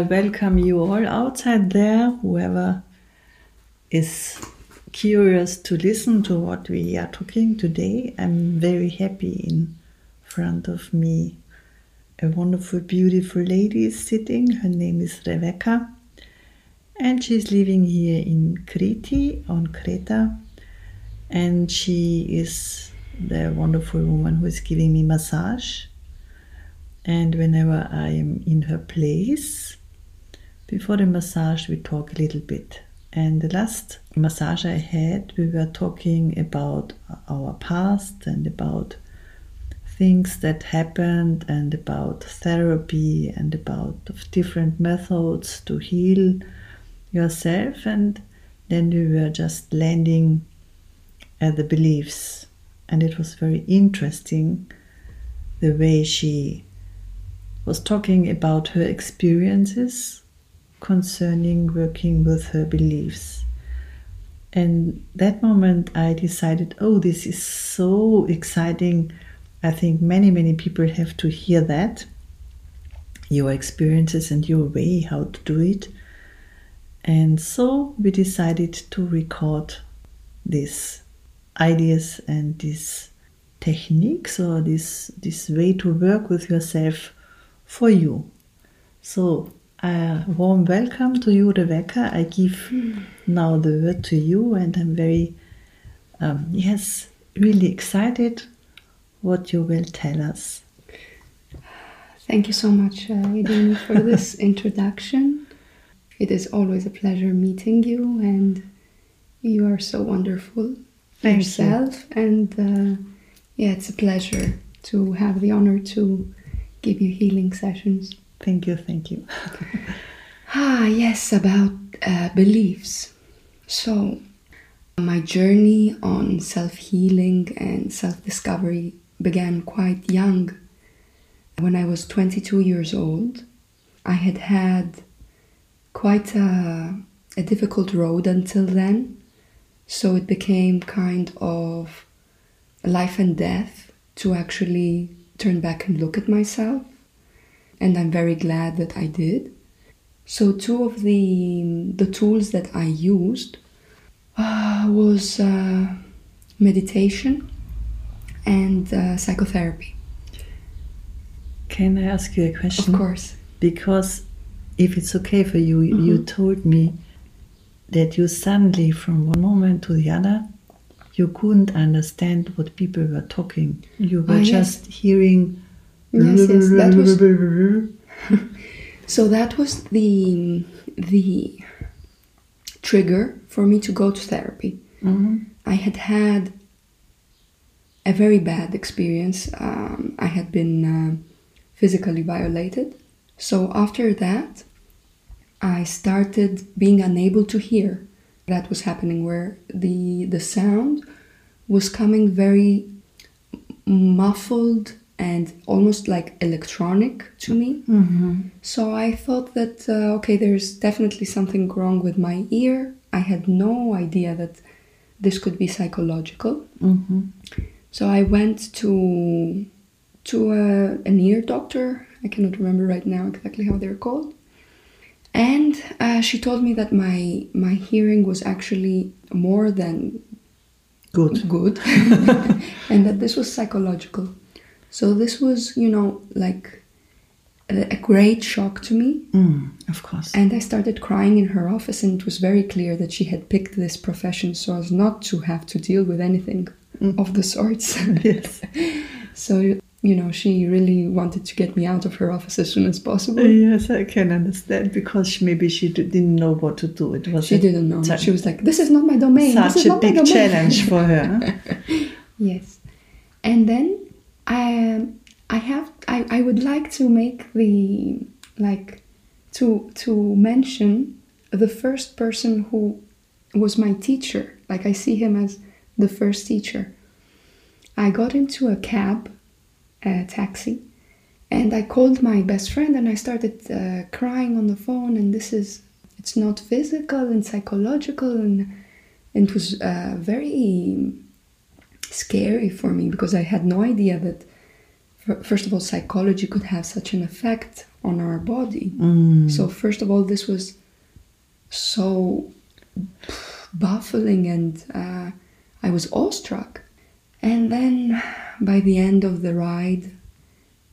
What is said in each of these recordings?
I welcome you all outside there, whoever is curious to listen to what we are talking today. I'm very happy in front of me. A wonderful, beautiful lady is sitting. Her name is Rebecca, and she's living here in Kriti on Creta. And she is the wonderful woman who is giving me massage and whenever I am in her place, before the massage, we talk a little bit. And the last massage I had, we were talking about our past and about things that happened and about therapy and about different methods to heal yourself. And then we were just landing at the beliefs. And it was very interesting the way she was talking about her experiences concerning working with her beliefs. And that moment I decided, oh, this is so exciting. I think many, many people have to hear that your experiences and your way how to do it. And so we decided to record these ideas and these techniques or this this way to work with yourself for you. So, a warm welcome to you, Rebecca. I give now the word to you, and I'm very, um, yes, really excited what you will tell us. Thank you so much, uh, for this introduction. It is always a pleasure meeting you, and you are so wonderful Thank yourself. You. And uh, yeah, it's a pleasure to have the honor to give you healing sessions. Thank you, thank you. ah, yes, about uh, beliefs. So, my journey on self healing and self discovery began quite young. When I was 22 years old, I had had quite a, a difficult road until then. So it became kind of life and death to actually turn back and look at myself. And I'm very glad that I did. So two of the the tools that I used uh, was uh, meditation and uh, psychotherapy. Can I ask you a question? Of course. Because if it's okay for you, mm-hmm. you told me that you suddenly, from one moment to the other, you couldn't understand what people were talking. You were ah, just yes. hearing. Yes, yes, that was. so that was the the trigger for me to go to therapy. Mm-hmm. I had had a very bad experience. Um, I had been uh, physically violated. So after that, I started being unable to hear that was happening where the the sound was coming very muffled and almost like electronic to me. Mm-hmm. So I thought that uh, okay, there's definitely something wrong with my ear. I had no idea that this could be psychological. Mm-hmm. So I went to to a, an ear doctor. I cannot remember right now exactly how they're called. And uh, she told me that my my hearing was actually more than good, good, and that this was psychological. So this was, you know, like a, great shock to me. Mm, of course. And I started crying in her office, and it was very clear that she had picked this profession so as not to have to deal with anything mm. of the sorts. yes. so you know, she really wanted to get me out of her office as soon as possible. Yes, I can understand because maybe she didn't know what to do. It was she didn't know. She was like, "This is not my domain." Such a big challenge for her. yes, and then I, I have, I, I would like to make the like to to mention the first person who was my teacher. Like I see him as the first teacher. I got into a cab a taxi. And I called my best friend and I started uh, crying on the phone. And this is, it's not physical and psychological. And, and it was uh, very scary for me because I had no idea that first of all, psychology could have such an effect on our body. Mm. So, first of all, this was so baffling and uh, I was awestruck. And then by the end of the ride,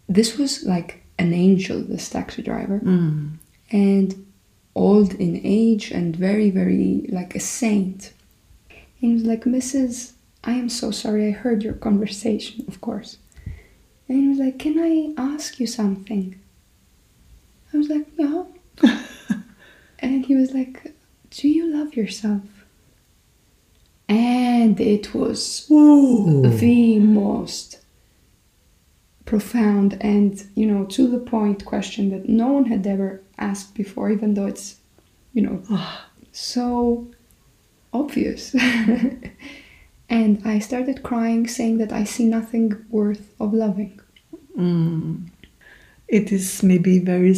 this was like an angel, this taxi driver, Mm. and old in age and very, very like a saint. He was like, Mrs. I am so sorry, I heard your conversation, of course. And he was like, Can I ask you something? I was like, Yeah. and he was like, Do you love yourself? And it was Ooh. the most profound and you know to the point question that no one had ever asked before even though it's you know ah. so obvious and i started crying saying that i see nothing worth of loving Mm. It is maybe very.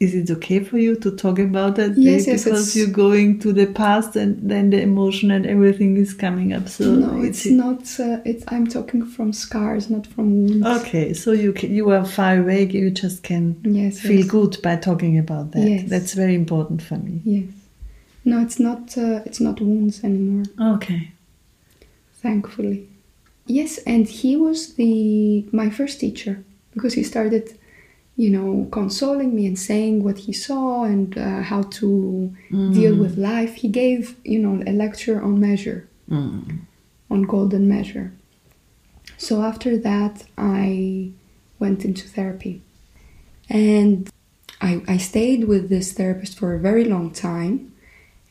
Is it okay for you to talk about that? Yes, yes, Because you're going to the past and then the emotion and everything is coming up. So no it's not uh, it's i'm talking from scars not from wounds Okay, so you can, you are far away. You just can yes feel yes, good by talking about that. Yes. That's very important for me. yes no it's not uh, it's not wounds anymore Okay. Thankfully. Yes and he was the my first teacher because he started you know consoling me and saying what he saw and uh, how to deal with life. He gave you know a lecture on measure Mm. on golden measure. So after that i went into therapy. And I, I stayed with this therapist for a very long time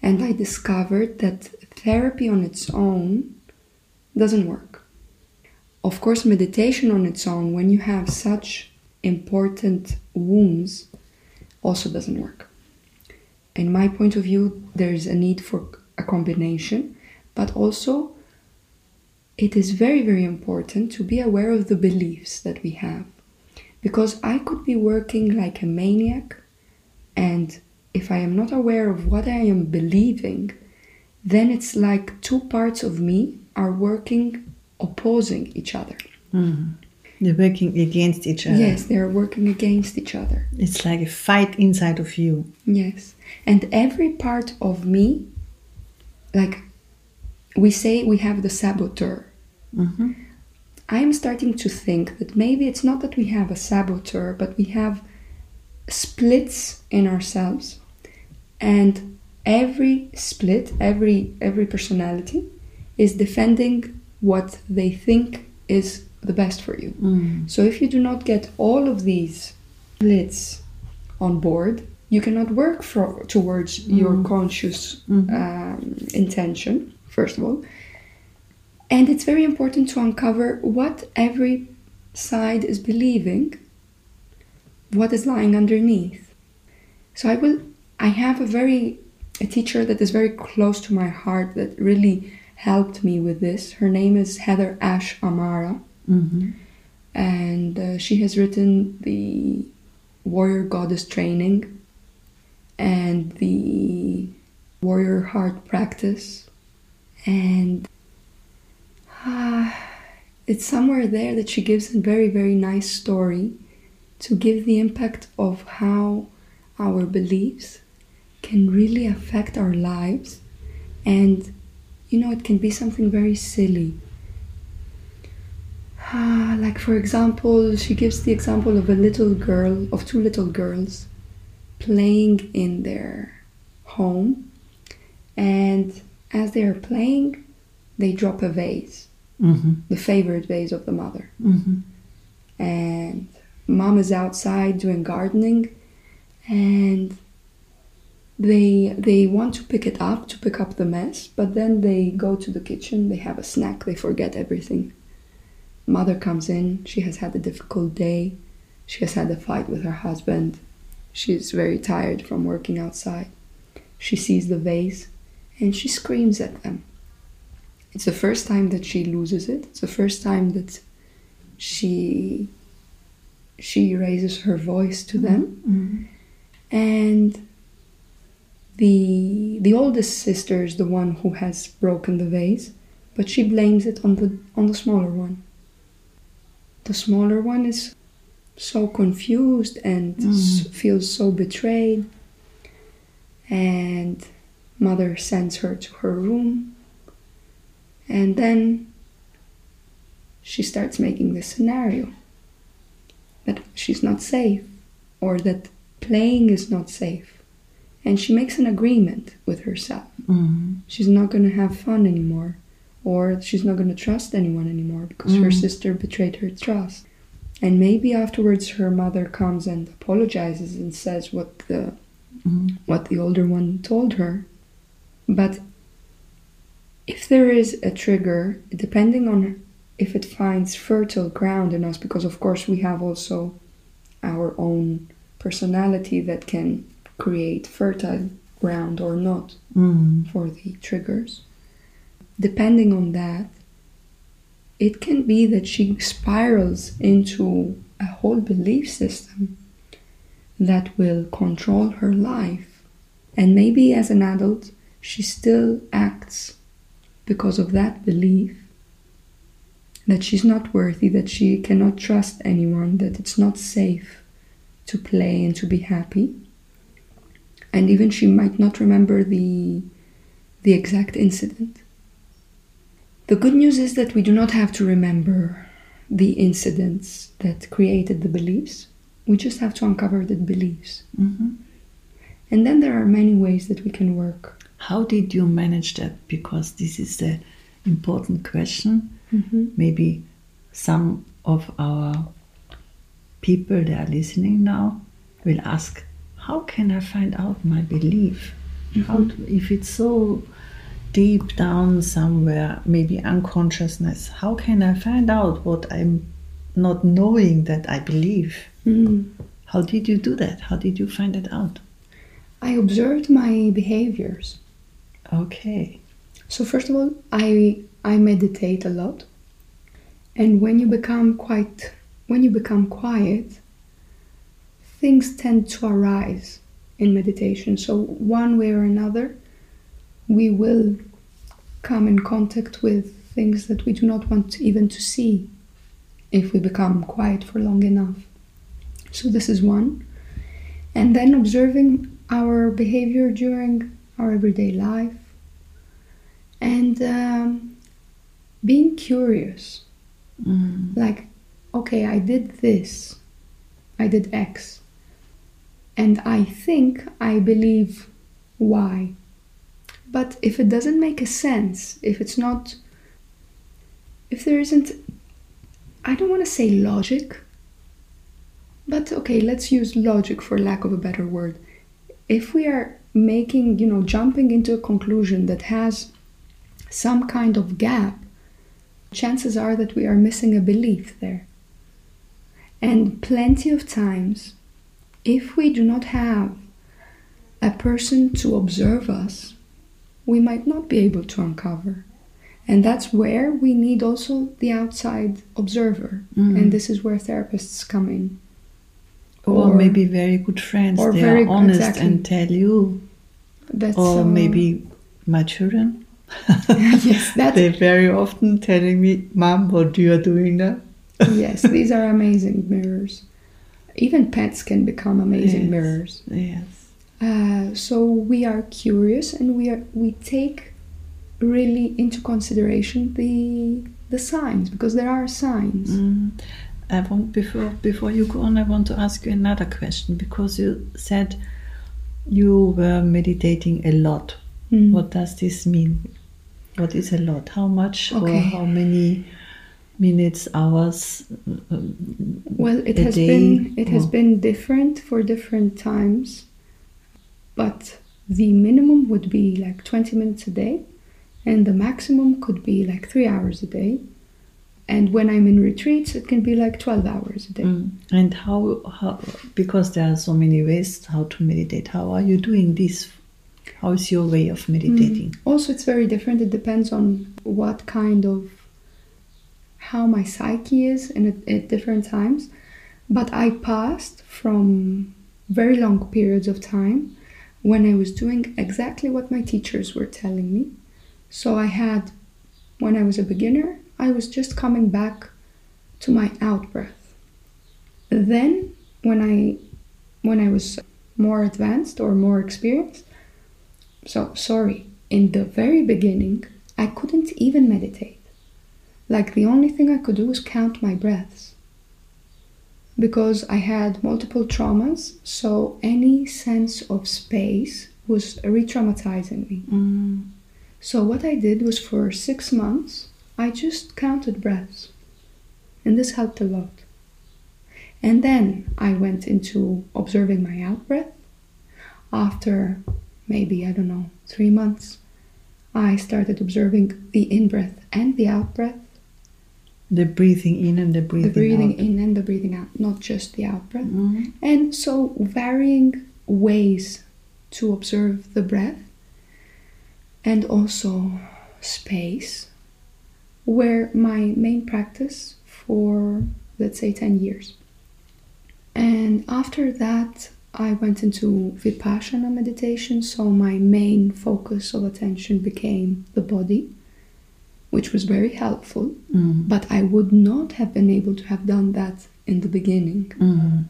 and i discovered that therapy on its own doesn't work. Of course meditation on its own when you have such important wounds also doesn't work. In my point of view there's a need for a combination but also it is very very important to be aware of the beliefs that we have. Because i could be working like a maniac and if i am not aware of what i am believing then it's like two parts of me are working opposing each other Mm. They're working against each other. yes they are working against each other It's like a fight inside of you. Yes. And every part of me, like we say, we have the saboteur. hmm I'm starting to think that maybe it's not that we have a saboteur, but we have splits in ourselves. And every split, every every personality is defending what they think is the best for you. Mm. So if you do not get all of these splits on board, you cannot work for, towards your conscious um, intention, first of all. And it's very important to uncover what every side is believing, what is lying underneath. So I will I have a very a teacher that is very close to my heart that really helped me with this. Her name is Heather Ash Amara. Hmm and uh, she has written the warrior goddess training and the warrior heart practice. And ah, it's somewhere there that she gives a very very nice story to give the impact of how our beliefs can really affect our lives. And you know it can be something very silly. Ah, like for example, she gives the example of a little girl, of two little girls playing in their home, and as they are playing, they drop a vase, hmm the favorite vase of the mother. hmm And mom is outside doing gardening, and they they want to pick it up to pick up the mess, but then they go to the kitchen, they have a snack, they forget everything. Mother comes in, she has had a difficult day, she has had a fight with her husband, she's very tired from working outside. She sees the vase and she screams at them. It's the first time that she loses it, it's the first time that she she raises her voice to them hmm and the the oldest sister is the one who has broken the vase but she blames it on the on the smaller one the smaller one is so confused and hmm. s- feels so betrayed. And mother sends her to her room. And then she starts making this scenario that she's not safe or that playing is not safe. And she makes an agreement with herself. Mm. She's not going to have fun anymore, or she's not going to trust anyone anymore because her Mm. sister betrayed her trust. And maybe afterwards her mother comes and apologizes and says what the Mm. what the older one told her. But if there is a trigger, depending on if it finds fertile ground in us, because of course we have also our own personality that can create fertile ground or not Mm. for the triggers. Depending on that, it can be that she spirals into a whole belief system that will control her life. And maybe as an adult, she still acts because of that belief that she's not worthy, that she cannot trust anyone, that it's not safe to play and to be happy. And even she might not remember the, the exact incident. The good news is that we do not have to remember the incidents that created the beliefs. We just have to uncover the beliefs. Mhm. And then there are many ways that we can work. How did you manage that? Because this is the important question. Mm-hmm. Maybe some of our people that are listening now will ask, "How can I find out my belief? How to, if it's so deep down somewhere, maybe unconsciousness? How can I find out what I'm not knowing that I believe? Mm. How did you do that? How did you find it out? I observed my behaviors. Okay. So first of all, I I meditate a lot. And when you become quite when you become quiet, things tend to arise in meditation. So one way or another, we will come in contact with things that we do not want even to see if we become quiet for long enough. So this is one. And then observing our behavior during our everyday life and um, being curious Mm. like okay i did this i did x and i think i believe why. but if it doesn't make a sense if it's not if there isn't i don't want to say logic but okay let's use logic for lack of a better word if we are making you know jumping into a conclusion that has some kind of gap chances are that we are missing a belief there. And plenty of times, if we do not have a person to observe us, we might not be able to uncover. And that's where we need also the outside observer. Mm. And this is where therapists come in. Or, Or- maybe very good friends. or they very- are honest exactly. and tell you. That's Or uh, maybe my children. yes, that's They're very often telling me, Mom, what you are doing now? yes, these are amazing mirrors. Even pets can become amazing Yes. mirrors. Yes. Uh, so we are curious and we are we take really into consideration the the signs because there are signs. Mm. I want before before you go on, I want to ask you another question because you said you were meditating a lot. Mm. What does this mean? What is a lot? How much or Okay. how many minutes, hours? Well, it has day been it has been different for different times, but the minimum would be like twenty minutes a day, and the maximum could be like three hours a day. And when I'm in retreats, it can be like twelve hours a day. Mm. And how, how, because there are so many ways how to meditate, how are you doing this? How is your way of meditating? Also, it's very different. It depends on what kind of how my psyche is in at, different times. But I passed from very long periods of time when I was doing exactly what my teachers were telling me. So I had, when I was a beginner, I was just coming back to my out breath. Then, when I when I was more advanced or more experienced, so sorry, in the very beginning, I couldn't even meditate. Like the only thing I could do was count my breaths. Because I had multiple traumas, so any sense of space was re traumatizing me. Mm. So, what I did was for six months, I just counted breaths. And this helped a lot. And then I went into observing my out breath. After maybe, I don't know, three months, I started observing the in breath and the out breath, The breathing in and the breathing, the breathing out. in and the breathing out, not just the out breath. Mm. And so, varying ways to observe the breath and also space were my main practice for, let's say, 10 years. And after that, I went into Vipassana meditation, so my main focus of attention became the body, which was very helpful, Mm. but I would not have been able to have done that in the beginning Mm.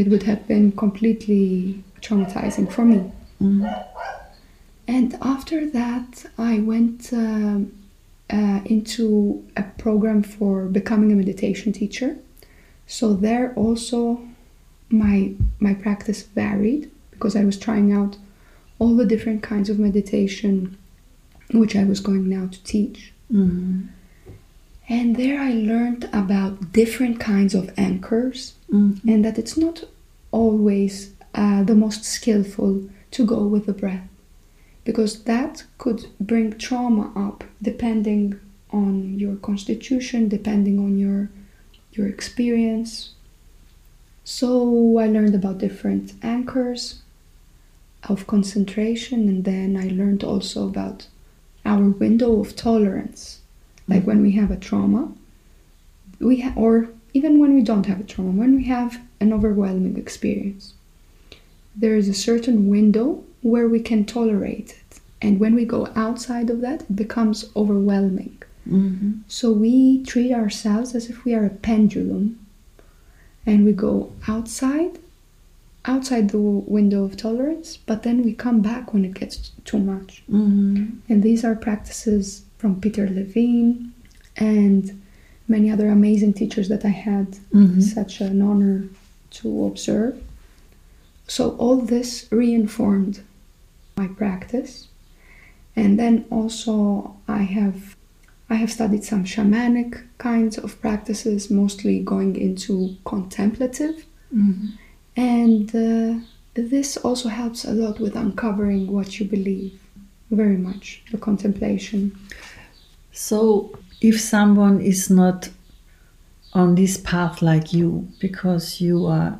it would have been completely traumatizing for me. Mm. And after that, I went um, uh, into a program for becoming a meditation teacher. So there also, my my practice varied because I was trying out all the different kinds of meditation, which I was going now to teach. Mm. And there I learned about different kinds of anchors Mm. and that it's not always uh, the most skillful to go with the breath because that could bring trauma up depending on your constitution depending on your your experience so i learned about different anchors of concentration and then i learned also about our window of tolerance. Like when we have a trauma we ha- or even when we don't have a trauma when we have an overwhelming experience there is a certain window where we can tolerate it. And when we go outside of that it becomes overwhelming. Mhm. so we treat ourselves as if we are a pendulum and we go outside outside the window of tolerance but then we come back when it gets too much Mhm. and these are practices from Peter Levine and many other amazing teachers that I had Mhm. such an honor to observe. So all this reinformed my practice. And then also I have I have studied some shamanic kinds of practices, mostly going into contemplative. Mhm. And uh, this also helps a lot with uncovering what you believe. Very much the contemplation. So, if someone is not on this path like you, because you are,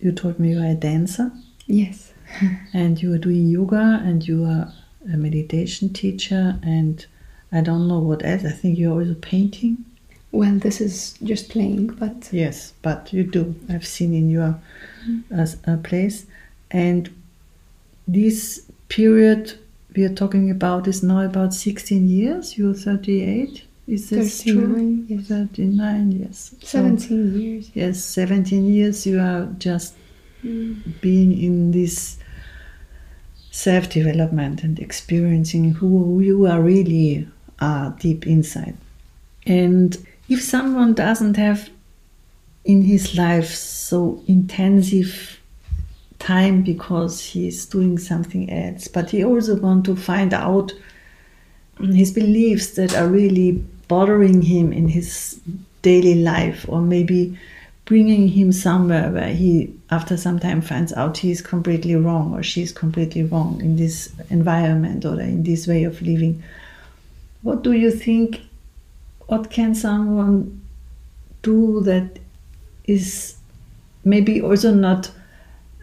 you told me you are a dancer Yes. and you are doing yoga and you are a meditation teacher and I don't know what else. I think you're also painting. Well, this is just playing, but Yes, but you do. I've seen in your uh, uh, place. And this period we are talking about is now about 16 years. You're 38. Is this true? 39, yes. 39, yes. So, 17 years. yes, 17 years you are just Mm. being in this self development and experiencing who you are really are deep inside. And if someone doesn't have in his life so intensive time because he's doing something else, but he also want to find out his beliefs that are really bothering him in his daily life or maybe bringing him somewhere where he after some time finds out he's completely wrong or she's completely wrong in this environment or in this way of living. What do you think what can someone do that is maybe also not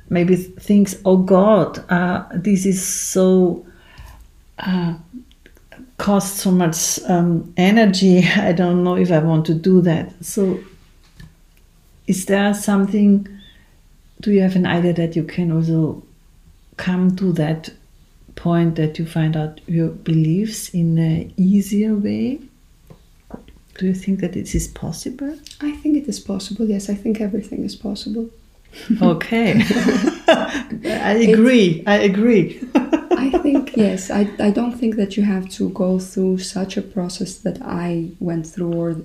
maybe thinks oh god uh, this is so uh, costs so much um, energy. I don't know if i want to do that. So is there something do you have an idea that you can also come to that point that you find out your beliefs in an easier way Do you think that it is possible? I think it is possible. Yes, I think everything is possible. Okay. I agree. I agree. I think yes. I, I don't think that you have to go through such a process that I went through. Or,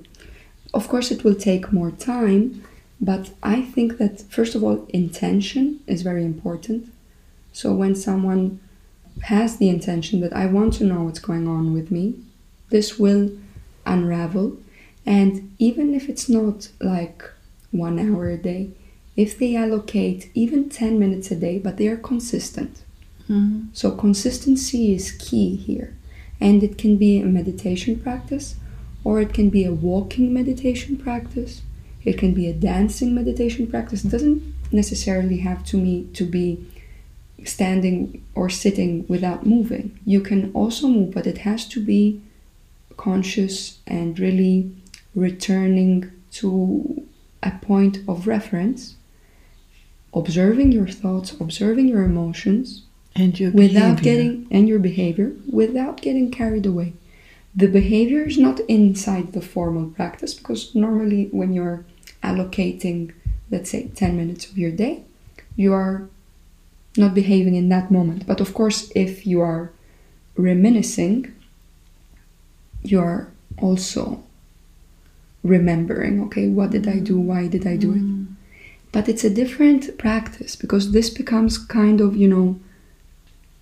of course, it will take more time. But I think that first of all, intention is very important. So when someone has the intention that I want to know what's going on with me, this will unravel. And even if it's not like one hour a day, if they allocate even 10 minutes a day, but they are consistent. Mhm. So, consistency is key here. And it can be a meditation practice, or it can be a walking meditation practice, it can be a dancing meditation practice. It doesn't necessarily have to, me, to be standing or sitting without moving. You can also move, but it has to be conscious and really returning to a point of reference, observing your thoughts, observing your emotions And your without behavior. getting and your behavior without getting carried away. The behavior is not inside the formal practice because normally when you're allocating, let's say, 10 minutes of your day, you are not behaving in that moment. But of course, if you are reminiscing, you are also remembering, okay, what did I do? Why did I do it? Mm. But it's a different practice because this becomes kind of, you know,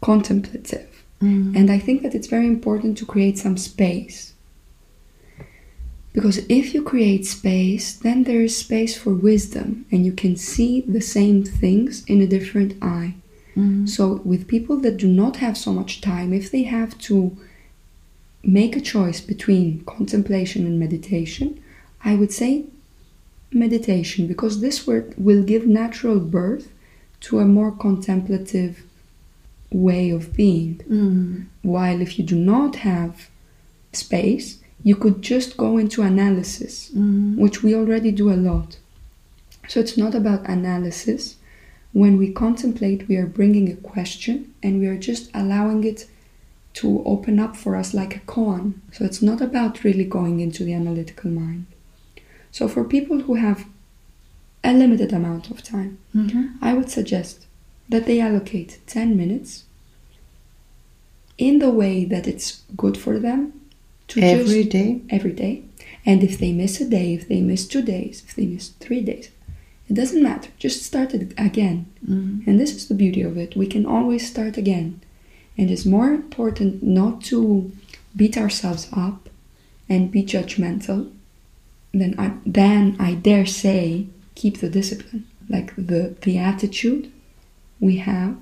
contemplative. Mm. And I think that it's very important to create some space. Because if you create space, then there is space for wisdom and you can see the same things in a different eye. Mm. So, with people that do not have so much time, if they have to make a choice between contemplation and meditation, I would say meditation because this word will give natural birth to a more contemplative way of being. Mm. While if you do not have space, you could just go into analysis, Mm. which we already do a lot. So it's not about analysis. When we contemplate, we are bringing a question and we are just allowing it to open up for us like a koan. So it's not about really going into the analytical mind. So for people who have a limited amount of time, Mhm. I would suggest that they allocate 10 minutes in the way that it's good for them to Every just day. every day. And if they miss a day, if they miss two days, if they miss three days, it doesn't matter. Just start it again. Mm. And this is the beauty of it. We can always start again. And it's more important not to beat ourselves up and be judgmental than I, than I dare say keep the discipline. Like the, the attitude we have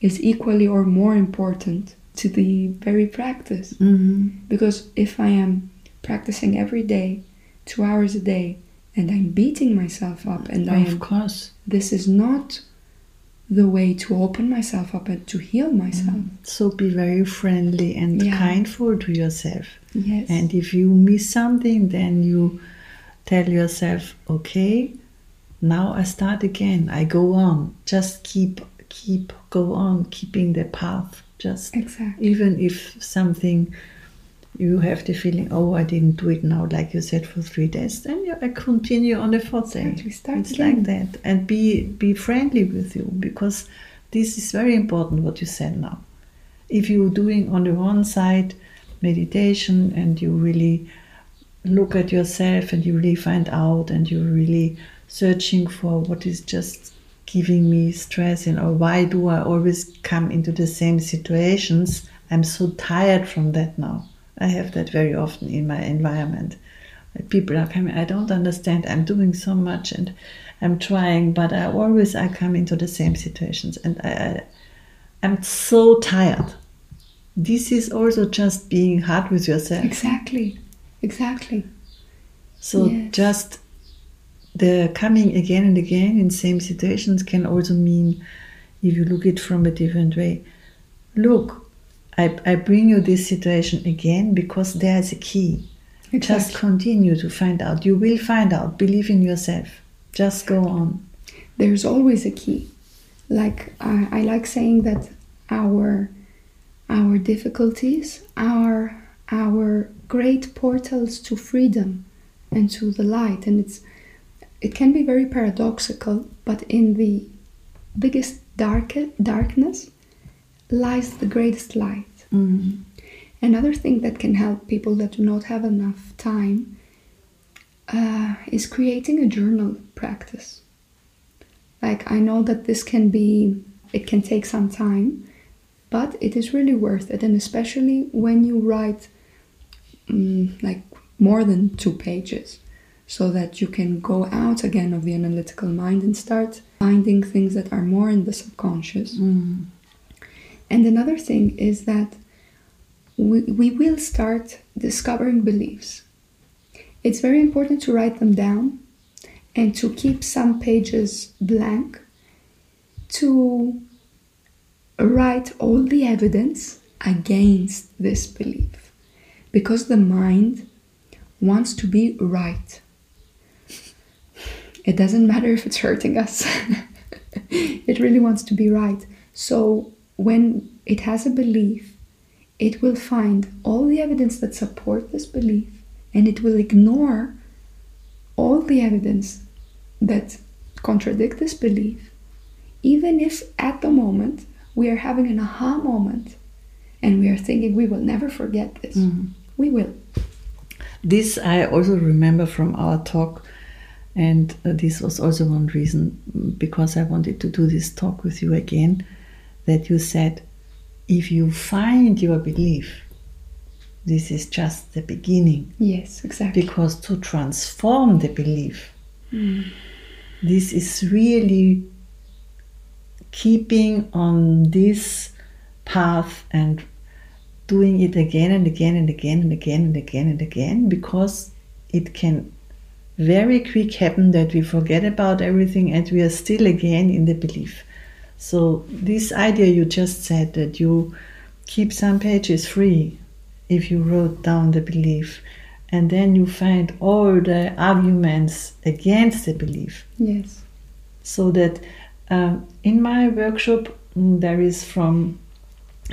is equally or more important to the very practice. Mhm. Because if I am practicing every day, two hours a day, and I'm beating myself up, and I Of am, course. this is not the way to open myself up and to heal myself. So be very friendly and Yeah. kindful to yourself. Yes. And if you miss something, then you tell yourself, okay, now I start again. I go on. Just keep, keep, go on, keeping the path. Just exactly. even if something you have the feeling, oh, I didn't do it now, like you said, for three days, then you I continue on the fourth day. Exactly. Start it's again. like that, and be be friendly with you because this is very important. What you said now. If you're doing on the one side meditation and you really look at yourself and you really find out and you're really searching for what is just giving me stress and or why do I always come into the same situations? I'm so tired from that now. I have that very often in my environment. People are coming, I don't understand. I'm doing so much and I'm trying, but I always I come into the same situations and I, I I'm so tired. This is also just being hard with yourself. Exactly. Exactly. So Yes. just the coming again and again in same situations can also mean, if you look it from a different way, look, I, I bring you this situation again because there is a key. Just continue to find out. You will find out. Believe in yourself. Just go on. There's always a key. Like I, I like saying that our our difficulties are our great portals to freedom and to the light. And it's it can be very paradoxical, but in the biggest dark, darkness lies the greatest light. Mm. Another thing that can help people that do not have enough time uh, is creating a journal practice. Like, I know that this can be, it can take some time, but it is really worth it. And especially when you write um, like more than two pages, so that you can go out again of the analytical mind and start finding things that are more in the subconscious. Mm. And another thing is that we, we will start discovering beliefs. It's very important to write them down and to keep some pages blank to write all the evidence against this belief because the mind wants to be right. It doesn't matter if it's hurting us, it really wants to be right. So, when it has a belief, it will find all the evidence that support this belief and it will ignore all the evidence that contradict this belief even if at the moment we are having an aha moment and we are thinking we will never forget this Mhm. We will This I also remember from our talk, and uh, this was also one reason mm, because I wanted to do this talk with you again. That you said, if you find your belief, this is just the beginning. yes exactly Because to transform the belief, this is really keeping on this path and doing it again and again and again and again and again and again because it can very quick happen that we forget about everything and we are still again in the belief. So this idea you just said that you keep some pages free if you wrote down the belief and then you find all the arguments against the belief yes so that um, in my workshop mm, there is from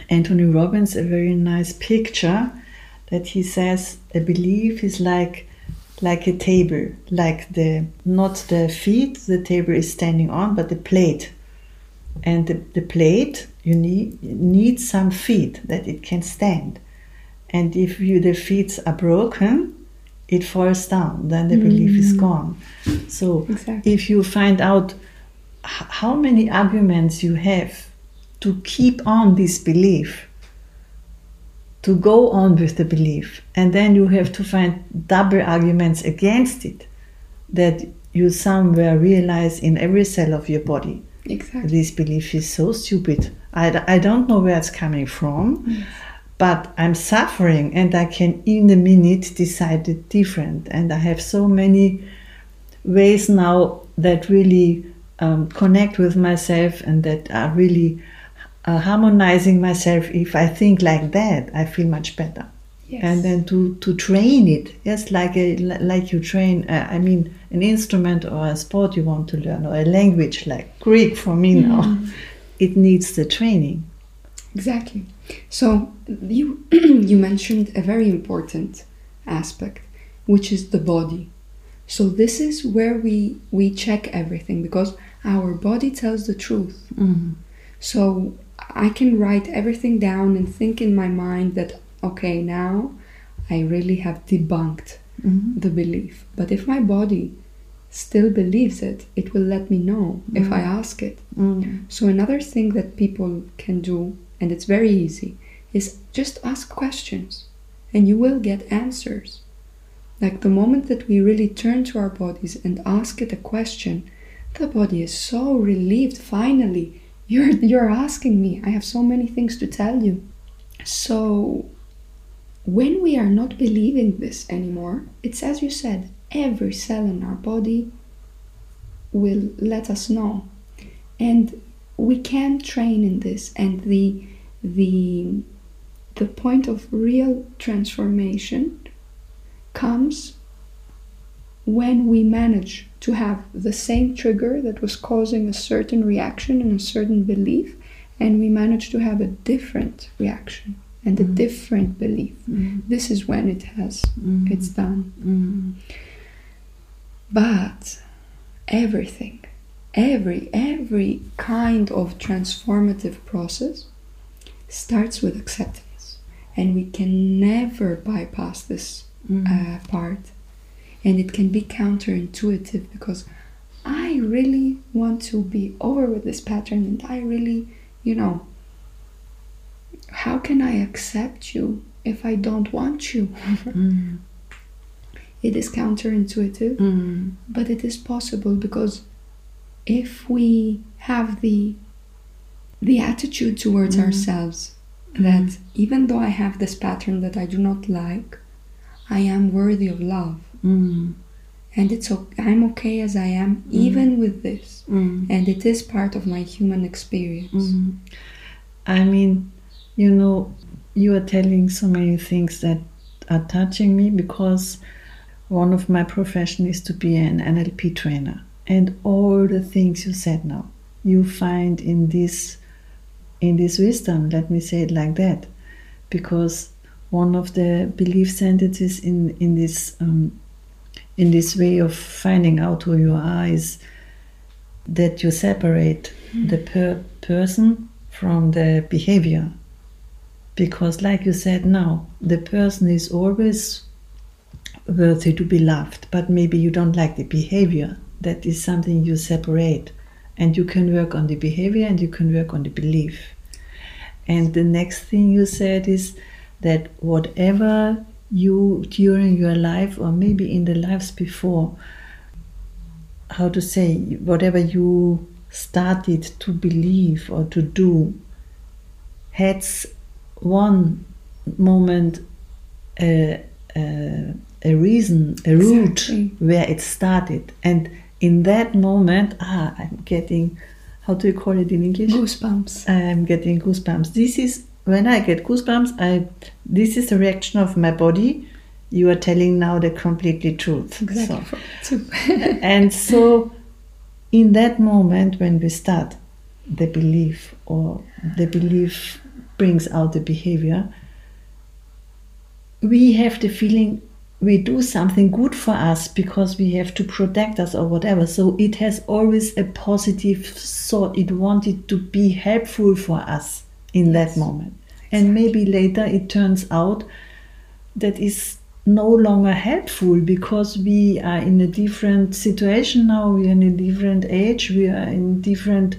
Anthony Robbins a very nice picture that he says a belief is like like a table like the not the feet the table is standing on but the plate. And the, the plate you need need some feet that it can stand. And if you the feet are broken it falls down then the belief is mm. gone. So Exactly. if you find out how many arguments you have to keep on this belief to go on with the belief and then you have to find double arguments against it that you somewhere realize in every cell of your body. Exactly. This belief is so stupid. I, I don't know where it's coming from but i'm suffering and i can in a minute decide it different. And i have so many ways now that really um, connect with myself and that are really uh, harmonizing myself if i think like that i feel much better yes and then to to train it yes like a like you train uh, i mean an instrument or a sport you want to learn or a language like greek for me now it needs the training Exactly. So you you mentioned a very important aspect, which is the body. So this is where we we check everything because our body tells the truth. So I can write everything down and think in my mind that okay now I really have debunked mm-hmm. the belief. But if my body still believes it, it will let me know if I mm-hmm. ask it. Mm-hmm. So another thing that people can do, and it's very easy, is just ask questions and you will get answers. Like the moment that we really turn to our bodies and ask it a question, the body is so relieved. Finally, you're you're asking me. I have so many things to tell you. So when we are not believing this anymore, it's as you said, every cell in our body will let us know. And we can train in this and the the the point of real transformation comes when we manage to have the same trigger that was causing a certain reaction and a certain belief and we manage to have a different reaction and a different belief. This is when it has it's done. Mm. But everything, every every kind of transformative process starts with acceptance, and we can never bypass this uh, part. And it can be counterintuitive because I really want to be over with this pattern, and I really, you know, how can I accept you if I don't want you? Mm. It is counterintuitive, Mm. but it is possible because if we have the the attitude towards ourselves that even though I have this pattern that I do not like, I am worthy of love Mm. and it's okay, I'm okay as I am even with this Mm. and it is part of my human experience. Mm. I mean, you know, you are telling so many things that are touching me because one of my profession is to be an NLP trainer. And all the things you said now, you find in this in this wisdom, let me say it like that. Because one of the belief sentences in, in this um, in this way of finding out who you are is that you separate hmm. the per- person from the behavior. Because, like you said now, the person is always worthy to be loved, but maybe you don't like the behavior. That is something you separate. And you can work on the behavior and you can work on the belief. And the next thing you said is that whatever you during your life or maybe in the lives before, how to say, whatever you started to believe or to do had one moment a, a, a reason, a root Exactly. where it started. And in that moment, ah, I'm getting, how do you call it in English? Goosebumps. I'm getting goosebumps. This is when I get goosebumps. I this is a reaction of my body. You are telling now the completely truth. Exactly. So- and so, in that moment when we start the belief, or the belief brings out the behavior, we have the feeling we do something good for us because we have to protect us or whatever. So it has always a positive thought. It wanted to be helpful for us in that moment. And maybe later it turns out that is no longer helpful because we are in a different situation now, we are in a different age, we are in different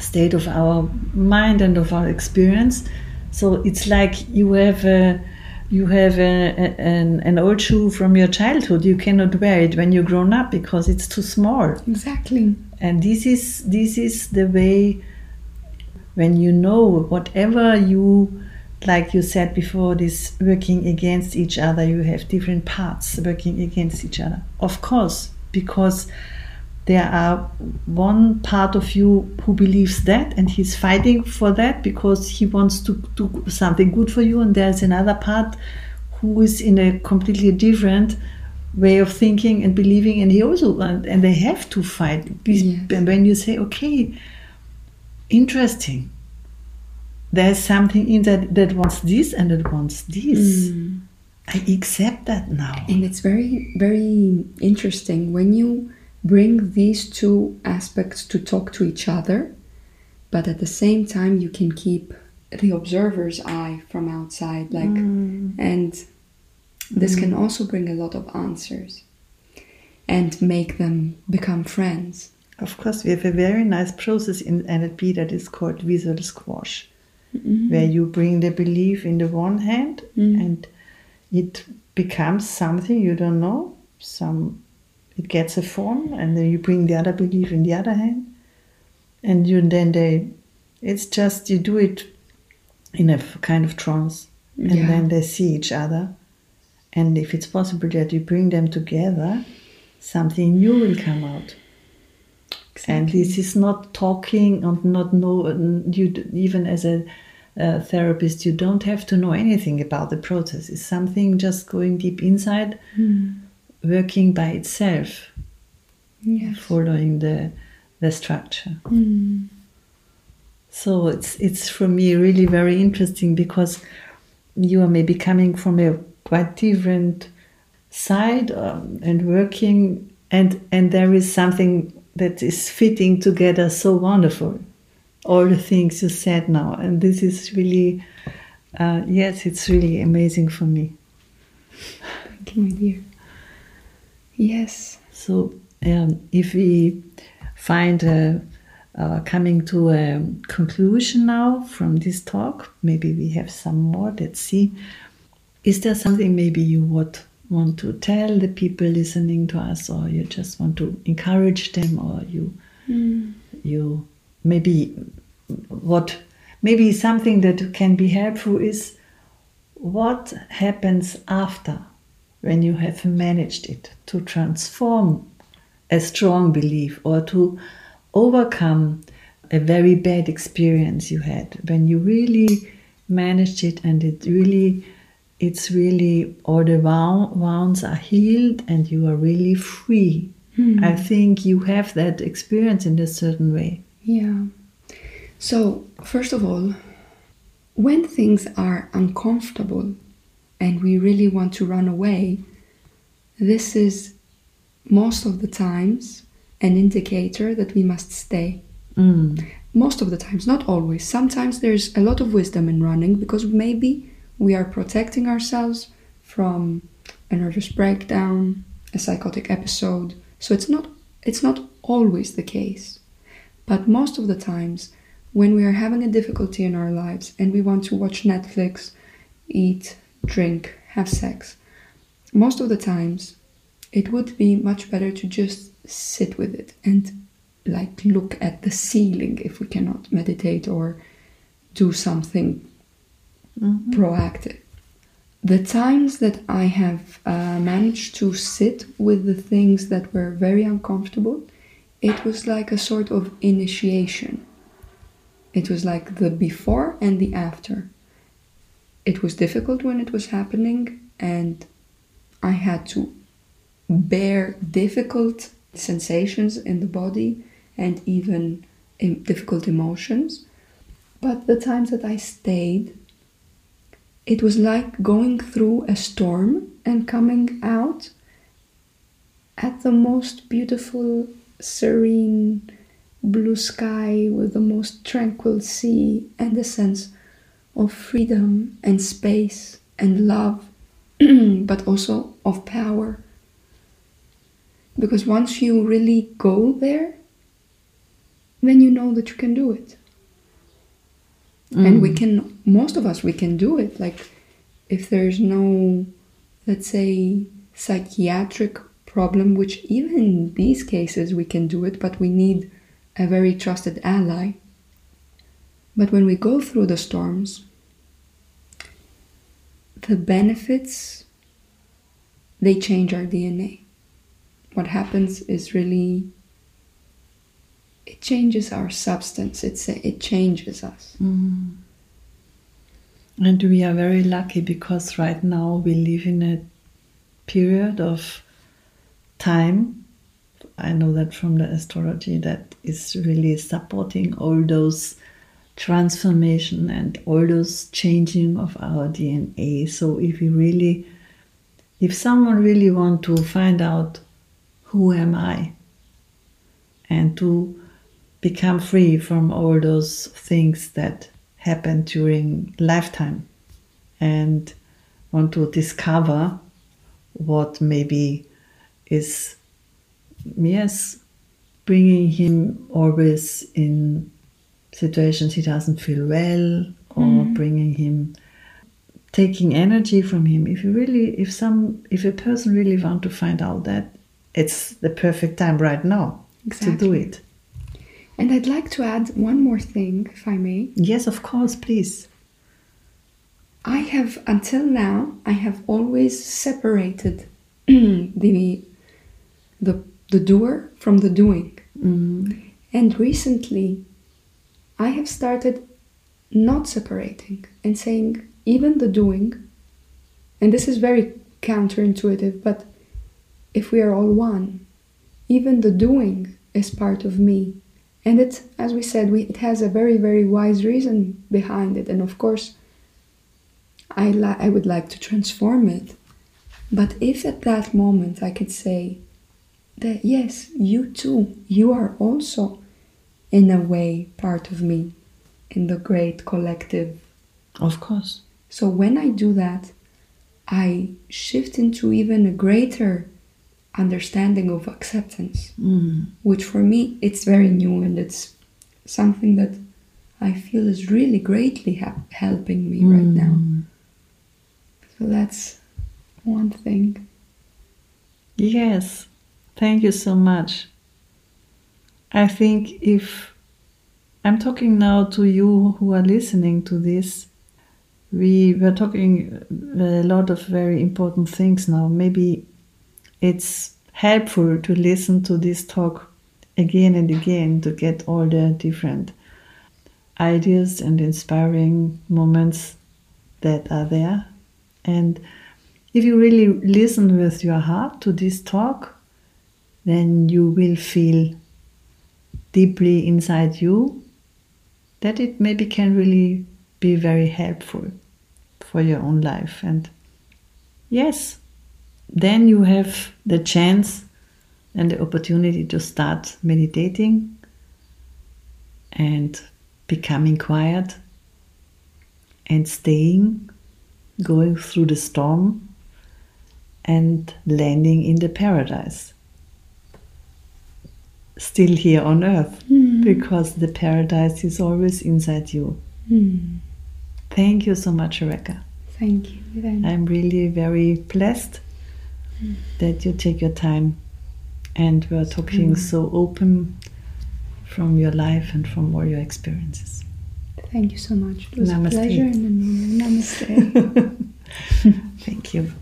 state of our mind and of our experience. So it's like you have a you have a, a- an, an old shoe from your childhood. You cannot wear it when you're grown up because it's too small. exactly. And this is this is the way when you know whatever you like you said before this working against each other you have different parts working against each other of course because there are one part of you who believes that and he's fighting for that because he wants to do something good for you and there's another part who is in a completely different way of thinking and believing and he also and, and they have to fight Yes. and when you say okay interesting. There's something in that that wants this and that wants this. Mm. I accept that now. And it's very, very interesting. When you bring these two aspects to talk to each other, but at the same time, you can keep the observer's eye from outside. Like, mm. and this can mm. also bring a lot of answers and make them become friends. Of course, we have a very nice process in NLP that is called visual squash, mm-hmm. where you bring the belief in the one hand mm-hmm. and it becomes something you don't know. Some it gets a form, and then you bring the other belief in the other hand, and you then they. It's just you do it in a f- kind of trance, and Yeah. then they see each other, and if it's possible that you bring them together, something new will come out. And this is not talking and not know you even as a, uh therapist you don't have to know anything about the process. It's something just going deep inside, working by itself, Yes. following the the structure. Mm. So it's it's for me really very interesting because you are maybe coming from a quite different side um, and working and and there is something that is fitting together so wonderful all the things you said now and this is really uh, yes it's really amazing for me Thank you, my dear. Yes. so um, if we find a, uh, coming to a conclusion now from this talk maybe we have some more let's see is there something maybe you would want to tell the people listening to us or you just want to encourage them or you hmm. you maybe what maybe something that can be helpful is what happens after when you have managed it to transform a strong belief or to overcome a very bad experience you had? When you really managed it and it really it's really all the wounds are healed and you are really free i think you have that experience in a certain way Yeah. So, first of all, when things are uncomfortable and we really want to run away, this is most of the times an indicator that we must stay. mm. Most of the times, not always. Sometimes there's a lot of wisdom in running because maybe we are protecting ourselves from a nervous breakdown, a psychotic episode. So it's not it's not always the case. But most of the times when we are having a difficulty in our lives and we want to watch Netflix, eat, drink, have sex, most of the times it would be much better to just sit with it and like look at the ceiling if we cannot meditate or do something proactive. The times that I have uh, managed to sit with the things that were very uncomfortable, it was like a sort of initiation. It was like the before and the after. It was difficult when it was happening, and I had to bear difficult sensations in the body and even difficult emotions. But the times that I stayed, it was like going through a storm and coming out at the most beautiful, serene blue sky with the most tranquil sea and a sense of freedom and space and love, but also of power. Because once you really go there, then you know that you can do it. And we mm. can, most of us, we can do it. Like, if there's no, let's say, psychiatric problem, which even in these cases we can do it, but we need a very trusted ally. But when we go through the storms, the benefits they change our DNA. What happens is really changes our substance. It's it changes us. Mm-hmm. And we are very lucky because right now we live in a period of time. I know that from the astrology that is really supporting all those transformation and all those changing of our DNA. So if we really if someone really want to find out who am I and to become free from all those things that happen during lifetime and want to discover what maybe is yes bringing him always in situations he doesn't feel well or mm. bringing him taking energy from him. If you really if some if a person really want to find out that it's the perfect time right now to do it And I'd like to add one more thing, if I may. yes of course please I have until now I have always separated the the the doer from the doing. Mm-hmm. And recently I have started not separating and saying even the doing and this is very counterintuitive but if we are all one even the doing is part of me and it as we said we, it has a very very wise reason behind it and of course I, li- I would like to transform it. But if at that moment I could say that, yes, you too, you are also, in a way, part of me in the great collective. Of course. So when I do that, I shift into even a greater understanding of acceptance, Mm. which for me it's very new and it's something that I feel is really greatly hap helping me right now. Mm. So that's one thing. Yes, thank you so much. I think if I'm talking now to you who are listening to this, we were talking a lot of very important things now. Maybe it's helpful to listen to this talk again and again to get all the different ideas and inspiring moments that are there. And if you really listen with your heart to this talk, then you will feel deeply inside you that it maybe can really be very helpful for your own life. And yes, then you have the chance and the opportunity to start meditating and becoming quiet and staying, going through the storm and landing in the paradise. Still here on earth, because the paradise is always inside you. Hmm. Thank you so much, Rebecca. Thank you. Then. I'm really very blessed that you take your time and we're talking Mm. so open from your life and from all your experiences. Thank you so much. It was Namaste. a pleasure and an honor. Namaste. Thank you.